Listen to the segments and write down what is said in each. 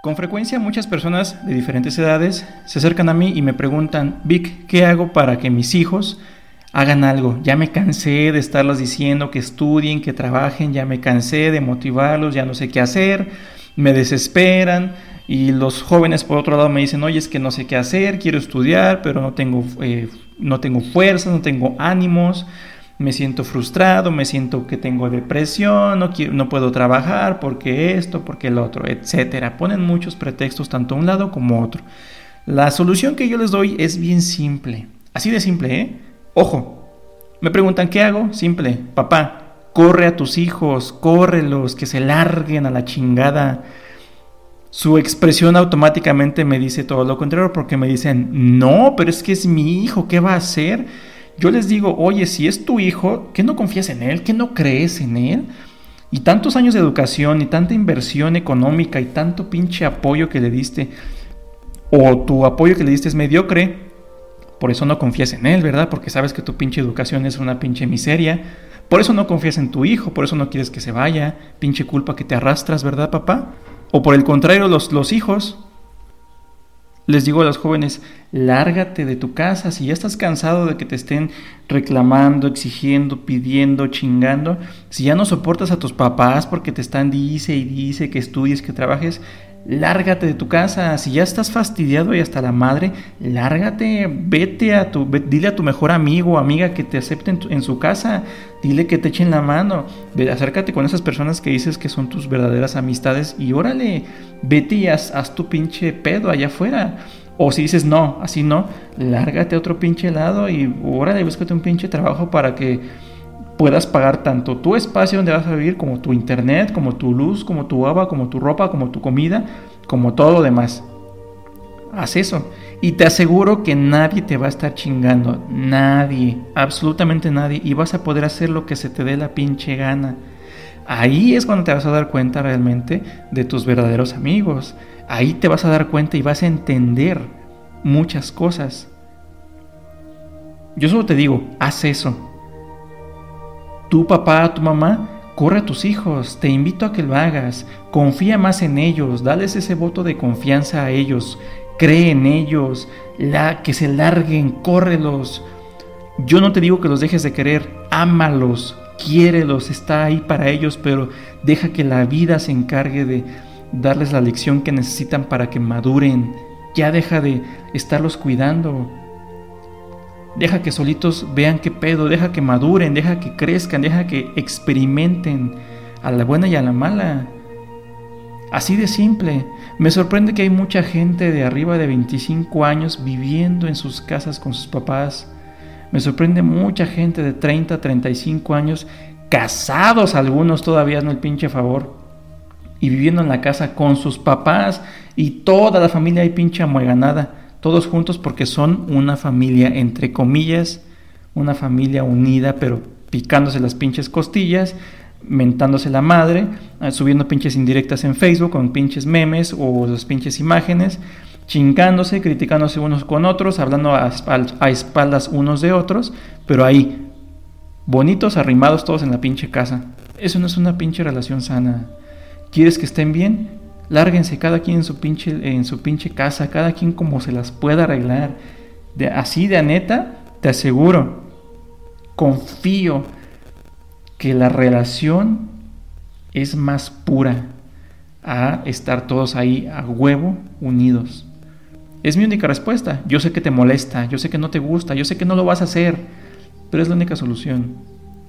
Con frecuencia muchas personas de diferentes edades se acercan a mí y me preguntan, Vic, ¿qué hago para que mis hijos hagan algo? Ya me cansé de estarlos diciendo que estudien, que trabajen, ya me cansé de motivarlos, ya no sé qué hacer, me desesperan y los jóvenes por otro lado me dicen, oye, es que no sé qué hacer, quiero estudiar, pero no tengo, eh, no tengo fuerzas, no tengo ánimos me siento frustrado, me siento que tengo depresión, no, no puedo trabajar porque esto, porque el otro, etcétera. Ponen muchos pretextos tanto un lado como otro. La solución que yo les doy es bien simple, así de simple, ¿eh? Ojo, me preguntan, ¿qué hago? Simple, papá, corre a tus hijos, córrelos, que se larguen a la chingada. Su expresión automáticamente me dice todo lo contrario porque me dicen, no, pero es que es mi hijo, ¿qué va a hacer? Yo les digo, oye, si es tu hijo, ¿qué no confías en él? ¿Qué no crees en él? Y tantos años de educación y tanta inversión económica y tanto pinche apoyo que le diste, o tu apoyo que le diste es mediocre, por eso no confías en él, ¿verdad? Porque sabes que tu pinche educación es una pinche miseria. Por eso no confías en tu hijo, por eso no quieres que se vaya, pinche culpa que te arrastras, ¿verdad, papá? O por el contrario, los, los hijos, les digo a los jóvenes, lárgate de tu casa. Si ya estás cansado de que te estén reclamando, exigiendo, pidiendo, chingando, si ya no soportas a tus papás porque te están dice y dice que estudies, que trabajes, lárgate de tu casa. Si ya estás fastidiado y hasta la madre, lárgate, vete a tu, dile a tu mejor amigo o amiga que te acepten en, su casa, dile que te echen la mano, acércate con esas personas que dices que son tus verdaderas amistades y órale, vete y haz, tu pinche pedo allá afuera. O si dices no, así no, lárgate a otro pinche lado y órale, búscate un pinche trabajo para que puedas pagar tanto tu espacio donde vas a vivir como tu internet, como tu luz, como tu agua, como tu ropa, como tu comida, como todo lo demás. Haz eso. Y te aseguro que nadie te va a estar chingando. Nadie. Absolutamente nadie. Y vas a poder hacer lo que se te dé la pinche gana. Ahí es cuando te vas a dar cuenta realmente de tus verdaderos amigos. Ahí te vas a dar cuenta y vas a entender muchas cosas. Yo solo te digo, haz eso. Tu papá, tu mamá, corre a tus hijos, te invito a que lo hagas, confía más en ellos, dales ese voto de confianza a ellos, cree en ellos, la, que se larguen, córrelos. Yo no te digo que los dejes de querer, ámalos, quiérelos, está ahí para ellos, pero deja que la vida se encargue de darles la lección que necesitan para que maduren. Ya deja de estarlos cuidando. Deja que solitos vean qué pedo, deja que maduren, deja que crezcan, deja que experimenten a la buena y a la mala. Así de simple. Me sorprende que hay mucha gente de arriba de 25 años viviendo en sus casas con sus papás. Me sorprende mucha gente de 30, 35 años, casados algunos todavía, no el pinche favor, y viviendo en la casa con sus papás y toda la familia hay pinche amueganada todos juntos porque son una familia, entre comillas, una familia unida, pero picándose las pinches costillas, mentándose la madre, ah, subiendo pinches indirectas en Facebook con pinches memes o las pinches imágenes, chingándose, criticándose unos con otros, hablando a, a espaldas unos de otros, pero ahí, bonitos, arrimados todos en la pinche casa. Eso no es una pinche relación sana. ¿Quieres que estén bien? Lárguense cada quien en su pinche, en su pinche casa, cada quien como se las pueda arreglar. De, así de neta, te aseguro, confío que la relación es más pura a estar todos ahí a huevo unidos. Es mi única respuesta. Yo sé que te molesta, yo sé que no te gusta, yo sé que no lo vas a hacer, pero es la única solución.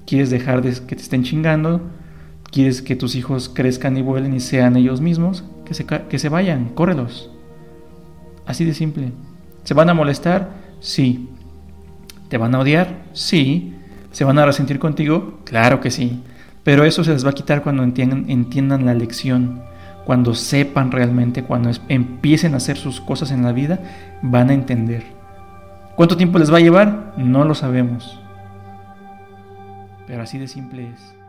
¿Quieres dejar de que te estén chingando? ¿Quieres que tus hijos crezcan y vuelen y sean ellos mismos? Que se, que se vayan, córrelos. Así de simple. ¿Se van a molestar? Sí. ¿Te van a odiar? Sí. ¿Se van a resentir contigo? Claro que sí. Pero eso se les va a quitar cuando entiendan, entiendan la lección, cuando sepan realmente, cuando empiecen a hacer sus cosas en la vida, van a entender. ¿Cuánto tiempo les va a llevar? No lo sabemos. Pero así de simple es.